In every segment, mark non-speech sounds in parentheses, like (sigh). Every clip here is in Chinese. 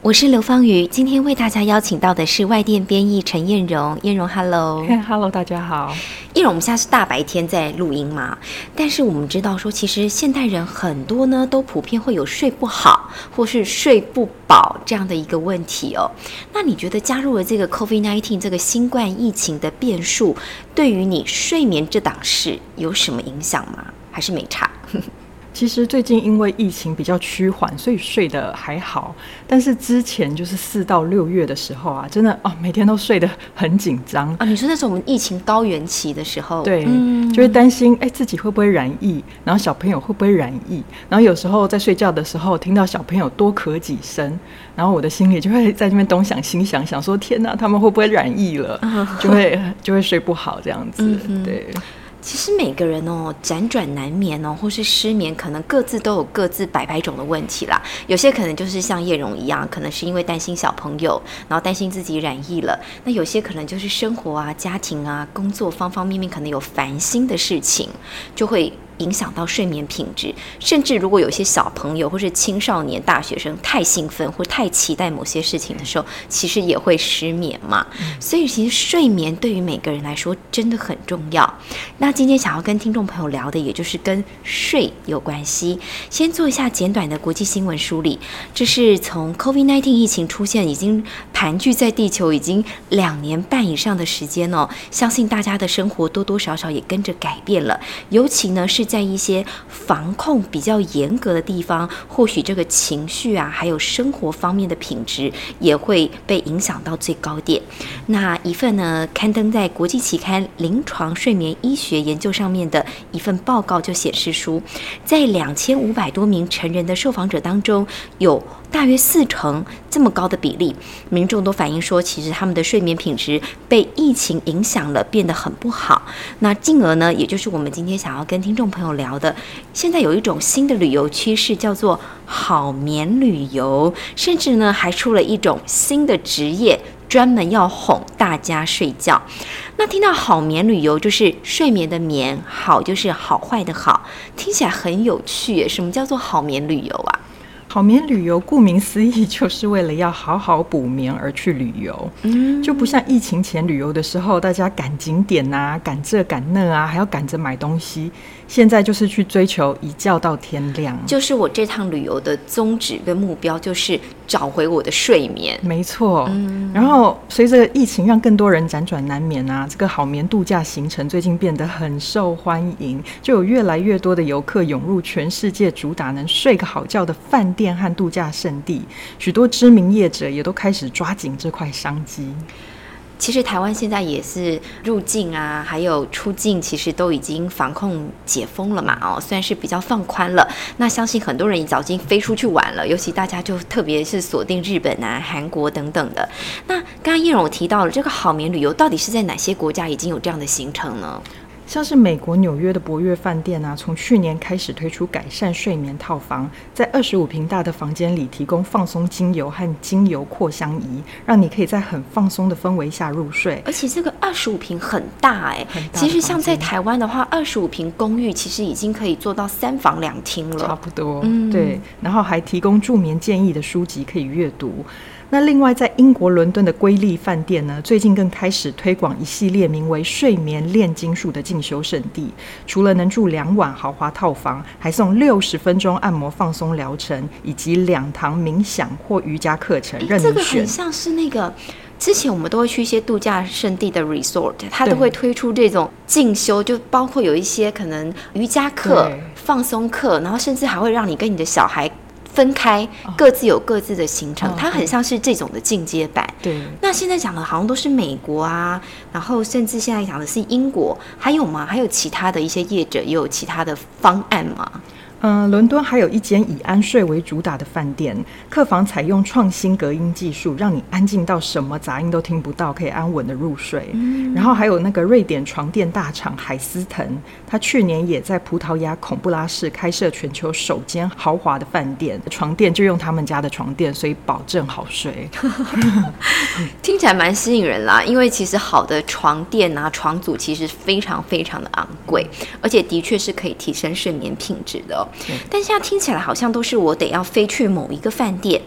我是刘芳瑜，今天为大家邀请到的是外电编译陈燕荣。燕荣，Hello，Hello，(laughs) 大家好。燕荣，我们现在是大白天在录音嘛？但是我们知道说，其实现代人很多呢，都普遍会有睡不好或是睡不饱这样的一个问题哦。那你觉得加入了这个 COVID-19 这个新冠疫情的变数，对于你睡眠这档事有什么影响吗？还是没差？(laughs) 其实最近因为疫情比较趋缓，所以睡得还好。但是之前就是四到六月的时候啊，真的哦，每天都睡得很紧张啊。你说那是我们疫情高原期的时候，对，就会担心哎自己会不会染疫，然后小朋友会不会染疫。然后有时候在睡觉的时候听到小朋友多咳几声，然后我的心里就会在那边东想西想，想说天哪，他们会不会染疫了？(laughs) 就会就会睡不好这样子，对。其实每个人哦，辗转难眠哦，或是失眠，可能各自都有各自百百种的问题啦。有些可能就是像叶蓉一样，可能是因为担心小朋友，然后担心自己染疫了。那有些可能就是生活啊、家庭啊、工作方方面面，可能有烦心的事情，就会。影响到睡眠品质，甚至如果有些小朋友或是青少年、大学生太兴奋或太期待某些事情的时候，其实也会失眠嘛。所以其实睡眠对于每个人来说真的很重要。那今天想要跟听众朋友聊的，也就是跟睡有关系。先做一下简短的国际新闻梳理。这是从 COVID-19 疫情出现，已经盘踞在地球已经两年半以上的时间哦，相信大家的生活多多少少也跟着改变了，尤其呢是。在一些防控比较严格的地方，或许这个情绪啊，还有生活方面的品质也会被影响到最高点。那一份呢，刊登在国际期刊《临床睡眠医学研究》上面的一份报告就显示出，在两千五百多名成人的受访者当中，有大约四成这么高的比例，民众都反映说，其实他们的睡眠品质被疫情影响了，变得很不好。那进而呢，也就是我们今天想要跟听众朋友聊的，现在有一种新的旅游趋势，叫做好眠旅游，甚至呢还出了一种新的职业，专门要哄大家睡觉。那听到好眠旅游，就是睡眠的眠，好就是好坏的好，听起来很有趣。什么叫做好眠旅游啊？好眠旅游，顾名思义，就是为了要好好补眠而去旅游。嗯，就不像疫情前旅游的时候，大家赶景点啊，赶这赶那啊，还要赶着买东西。现在就是去追求一觉到天亮，就是我这趟旅游的宗旨跟目标，就是找回我的睡眠。没错，嗯。然后随着疫情让更多人辗转难眠啊，这个好眠度假行程最近变得很受欢迎，就有越来越多的游客涌入全世界主打能睡个好觉的饭店和度假胜地，许多知名业者也都开始抓紧这块商机。其实台湾现在也是入境啊，还有出境，其实都已经防控解封了嘛。哦，算是比较放宽了，那相信很多人早已经飞出去玩了，尤其大家就特别是锁定日本啊、韩国等等的。那刚刚叶荣我提到了这个好眠旅游，到底是在哪些国家已经有这样的行程呢？像是美国纽约的博悦饭店啊，从去年开始推出改善睡眠套房，在二十五平大的房间里提供放松精油和精油扩香仪，让你可以在很放松的氛围下入睡。而且这个二十五平很大哎，其实像在台湾的话，二十五平公寓其实已经可以做到三房两厅了，差不多。嗯，对，然后还提供助眠建议的书籍可以阅读。那另外，在英国伦敦的瑰丽饭店呢，最近更开始推广一系列名为“睡眠炼金术”的进修圣地。除了能住两晚豪华套房，还送六十分钟按摩放松疗程，以及两堂冥想或瑜伽课程。任这个很像是那个之前我们都会去一些度假胜地的 resort，它都会推出这种进修，就包括有一些可能瑜伽课、放松课，然后甚至还会让你跟你的小孩。分开，各自有各自的行程，它很像是这种的进阶版。对，那现在讲的好像都是美国啊，然后甚至现在讲的是英国，还有吗？还有其他的一些业者也有其他的方案吗？嗯，伦敦还有一间以安睡为主打的饭店，客房采用创新隔音技术，让你安静到什么杂音都听不到，可以安稳的入睡。然后还有那个瑞典床垫大厂海思腾，他去年也在葡萄牙孔布拉市开设全球首间豪华的饭店，床垫就用他们家的床垫，所以保证好睡。(laughs) 听起来蛮吸引人啦，因为其实好的床垫啊、床组其实非常非常的昂贵，而且的确是可以提升睡眠品质的。但现在听起来好像都是我得要飞去某一个饭店，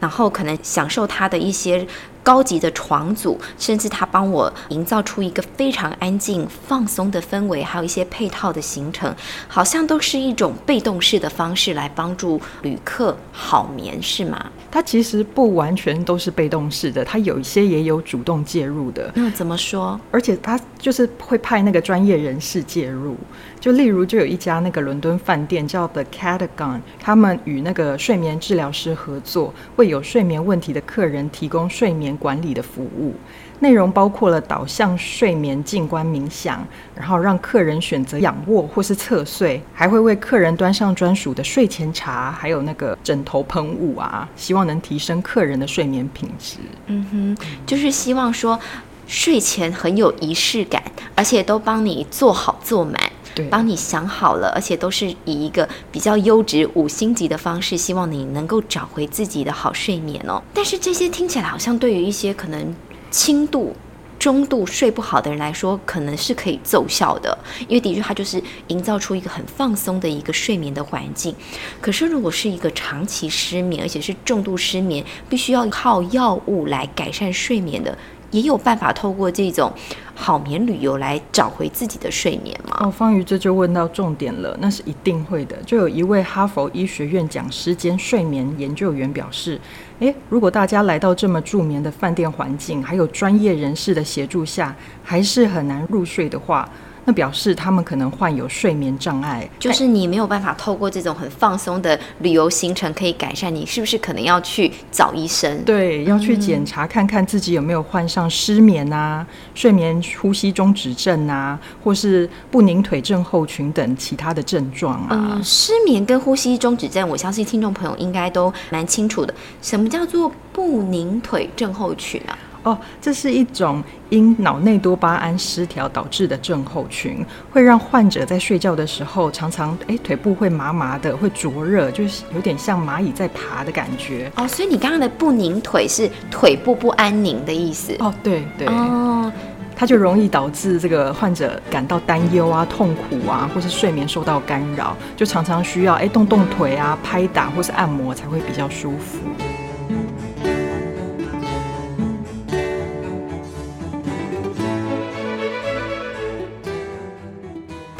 然后可能享受它的一些。高级的床组，甚至他帮我营造出一个非常安静、放松的氛围，还有一些配套的行程，好像都是一种被动式的方式来帮助旅客好眠，是吗？它其实不完全都是被动式的，它有一些也有主动介入的。那怎么说？而且它就是会派那个专业人士介入。就例如，就有一家那个伦敦饭店叫 The Catagon，他们与那个睡眠治疗师合作，为有睡眠问题的客人提供睡管理的服务。内容包括了导向睡眠、静观冥想，然后让客人选择仰卧或是侧睡，还会为客人端上专属的睡前茶，还有那个枕头喷雾啊，希望能提升客人的睡眠品质。嗯哼，就是希望说睡前很有仪式感，而且都帮你做好做满。帮你想好了，而且都是以一个比较优质五星级的方式，希望你能够找回自己的好睡眠哦。但是这些听起来好像对于一些可能轻度、中度睡不好的人来说，可能是可以奏效的，因为的确它就是营造出一个很放松的一个睡眠的环境。可是如果是一个长期失眠，而且是重度失眠，必须要靠药物来改善睡眠的。也有办法透过这种好眠旅游来找回自己的睡眠吗？哦，方瑜这就问到重点了，那是一定会的。就有一位哈佛医学院讲师兼睡眠研究员表示，诶，如果大家来到这么助眠的饭店环境，还有专业人士的协助下，还是很难入睡的话。那表示他们可能患有睡眠障碍，就是你没有办法透过这种很放松的旅游行程可以改善，你是不是可能要去找医生？对，要去检查看看自己有没有患上失眠啊、睡眠呼吸中止症啊，或是不宁腿症候群等其他的症状啊。嗯，失眠跟呼吸中止症，我相信听众朋友应该都蛮清楚的。什么叫做不宁腿症候群啊？哦，这是一种因脑内多巴胺失调导致的症候群，会让患者在睡觉的时候常常哎腿部会麻麻的，会灼热，就是有点像蚂蚁在爬的感觉。哦，所以你刚刚的不宁腿是腿部不安宁的意思。哦，对对。哦，它就容易导致这个患者感到担忧啊、痛苦啊，或是睡眠受到干扰，就常常需要哎动动腿啊、拍打或是按摩才会比较舒服。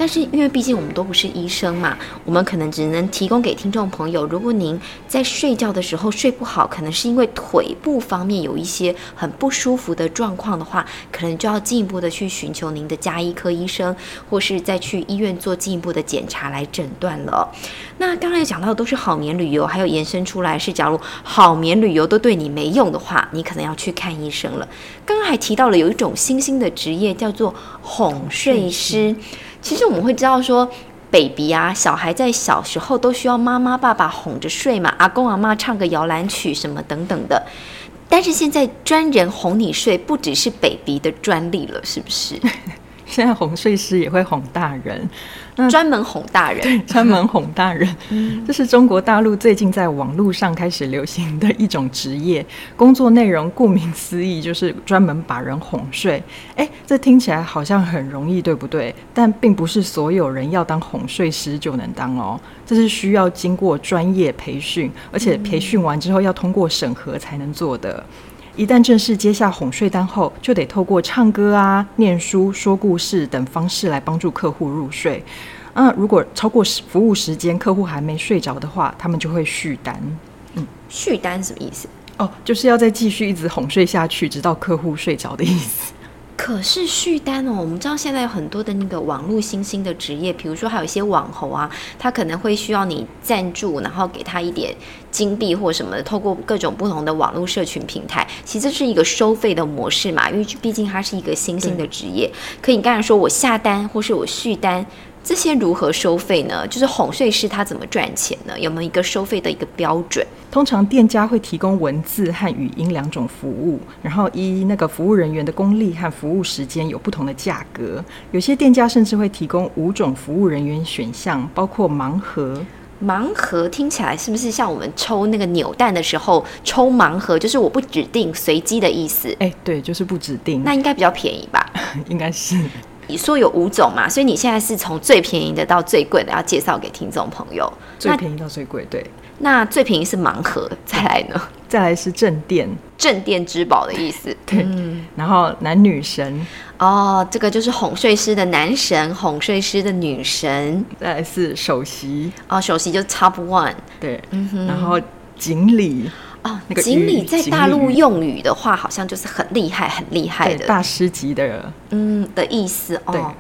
但是因为毕竟我们都不是医生嘛，我们可能只能提供给听众朋友。如果您在睡觉的时候睡不好，可能是因为腿部方面有一些很不舒服的状况的话，可能就要进一步的去寻求您的加医科医生，或是再去医院做进一步的检查来诊断了。那刚才讲到的都是好眠旅游，还有延伸出来是，假如好眠旅游都对你没用的话，你可能要去看医生了。刚刚还提到了有一种新兴的职业叫做哄睡师。其实我们会知道说，baby 啊，小孩在小时候都需要妈妈爸爸哄着睡嘛，阿公阿妈唱个摇篮曲什么等等的。但是现在专人哄你睡，不只是 baby 的专利了，是不是？(laughs) (laughs) 现在哄睡师也会哄大人。专门哄大人，对，专门哄大人，这是中国大陆最近在网络上开始流行的一种职业。工作内容顾名思义，就是专门把人哄睡。哎，这听起来好像很容易，对不对？但并不是所有人要当哄睡师就能当哦，这是需要经过专业培训，而且培训完之后要通过审核才能做的。一旦正式接下哄睡单后，就得透过唱歌啊、念书、说故事等方式来帮助客户入睡。嗯，如果超过服务时间，客户还没睡着的话，他们就会续单。嗯，续单什么意思？哦，就是要再继续一直哄睡下去，直到客户睡着的意思。可是续单哦，我们知道现在有很多的那个网络新兴的职业，比如说还有一些网红啊，他可能会需要你赞助，然后给他一点金币或什么的，透过各种不同的网络社群平台，其实是一个收费的模式嘛，因为毕竟它是一个新兴的职业。可你刚才说我下单或是我续单。这些如何收费呢？就是哄睡师他怎么赚钱呢？有没有一个收费的一个标准？通常店家会提供文字和语音两种服务，然后依那个服务人员的功力和服务时间有不同的价格。有些店家甚至会提供五种服务人员选项，包括盲盒。盲盒听起来是不是像我们抽那个扭蛋的时候抽盲盒，就是我不指定随机的意思？哎，对，就是不指定。那应该比较便宜吧？(laughs) 应该是。你说有五种嘛？所以你现在是从最便宜的到最贵的要介绍给听众朋友。最便宜到最贵，对。那最便宜是盲盒，再来呢？再来是正殿，镇店之宝的意思。(laughs) 对。然后男女神。哦，这个就是哄睡师的男神，哄睡师的女神。再来是首席。哦，首席就 Top One。对。嗯。然后锦鲤。哦，锦鲤在大陆用语的话，好像就是很厉害、很厉害的大师级的，嗯的意思哦。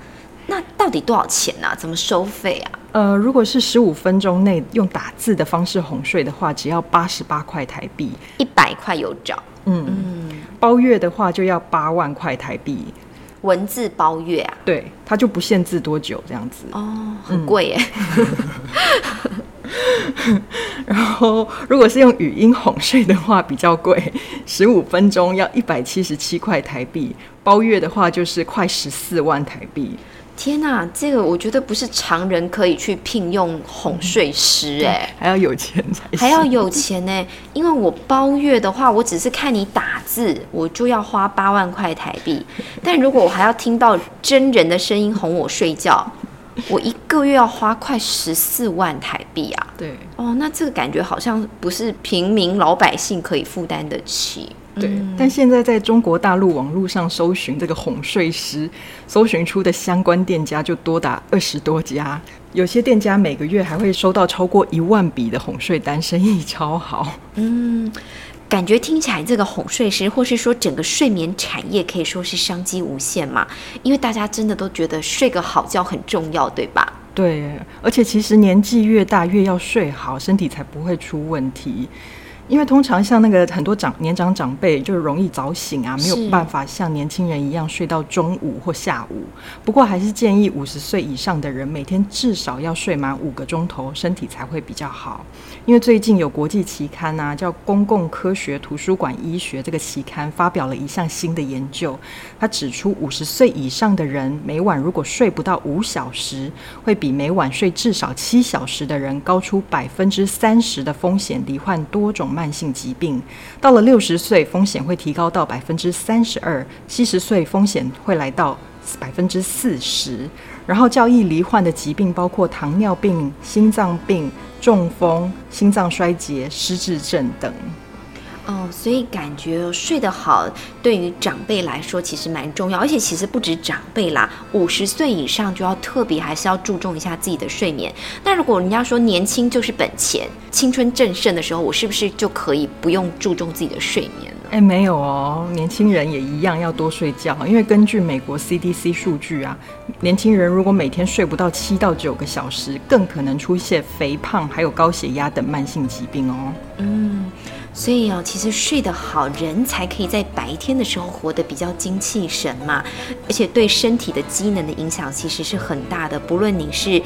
那到底多少钱呢？怎么收费啊？呃，如果是十五分钟内用打字的方式哄睡的话，只要八十八块台币，一百块有找。嗯嗯，包月的话就要八万块台币，文字包月啊？对，它就不限制多久这样子。哦，很贵耶。(laughs) (laughs) 然后，如果是用语音哄睡的话，比较贵，十五分钟要一百七十七块台币，包月的话就是快十四万台币。天哪，这个我觉得不是常人可以去聘用哄睡师哎，还要有钱才行还要有钱呢。因为我包月的话，我只是看你打字，我就要花八万块台币。但如果我还要听到真人的声音哄我睡觉。我一个月要花快十四万台币啊！对，哦，那这个感觉好像不是平民老百姓可以负担得起。对，但现在在中国大陆网络上搜寻这个哄睡师，搜寻出的相关店家就多达二十多家，有些店家每个月还会收到超过一万笔的哄睡单，生意超好。嗯。感觉听起来，这个哄睡师，或是说整个睡眠产业，可以说是商机无限嘛？因为大家真的都觉得睡个好觉很重要，对吧？对，而且其实年纪越大，越要睡好，身体才不会出问题。因为通常像那个很多长年长长辈就容易早醒啊，没有办法像年轻人一样睡到中午或下午。不过还是建议五十岁以上的人每天至少要睡满五个钟头，身体才会比较好。因为最近有国际期刊啊，叫《公共科学图书馆医学》这个期刊发表了一项新的研究，它指出五十岁以上的人每晚如果睡不到五小时，会比每晚睡至少七小时的人高出百分之三十的风险罹患多种。慢性疾病到了六十岁，风险会提高到百分之三十二；七十岁风险会来到百分之四十。然后较易罹患的疾病包括糖尿病、心脏病、中风、心脏衰竭、失智症等。哦，所以感觉睡得好对于长辈来说其实蛮重要，而且其实不止长辈啦，五十岁以上就要特别还是要注重一下自己的睡眠。那如果人家说年轻就是本钱，青春正盛的时候，我是不是就可以不用注重自己的睡眠呢？哎，没有哦，年轻人也一样要多睡觉，因为根据美国 CDC 数据啊，年轻人如果每天睡不到七到九个小时，更可能出现肥胖还有高血压等慢性疾病哦。嗯。所以哦，其实睡得好，人才可以在白天的时候活得比较精气神嘛，而且对身体的机能的影响其实是很大的。不论你是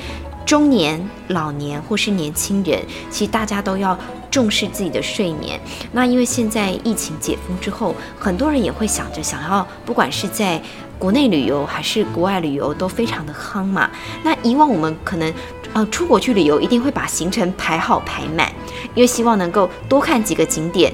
中年、老年或是年轻人，其实大家都要重视自己的睡眠。那因为现在疫情解封之后，很多人也会想着想要，不管是在国内旅游还是国外旅游，都非常的夯嘛。那以往我们可能。呃，出国去旅游一定会把行程排好排满，因为希望能够多看几个景点。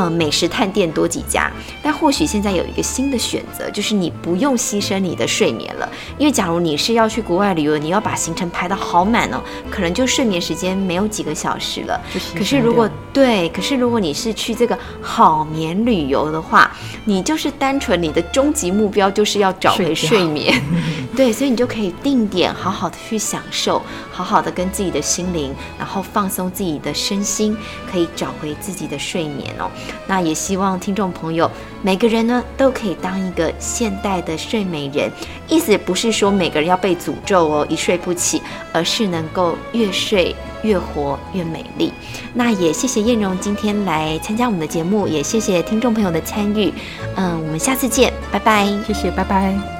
呃，美食探店多几家，但或许现在有一个新的选择，就是你不用牺牲你的睡眠了。因为假如你是要去国外旅游，你要把行程排得好满哦，可能就睡眠时间没有几个小时了。可是如果对，可是如果你是去这个好眠旅游的话，你就是单纯你的终极目标就是要找回睡眠。(laughs) 对，所以你就可以定点好好的去享受，好好的跟自己的心灵，然后放松自己的身心，可以找回自己的睡眠哦。那也希望听众朋友每个人呢都可以当一个现代的睡美人，意思不是说每个人要被诅咒哦，一睡不起，而是能够越睡越活越美丽。那也谢谢燕荣今天来参加我们的节目，也谢谢听众朋友的参与。嗯，我们下次见，拜拜。谢谢，拜拜。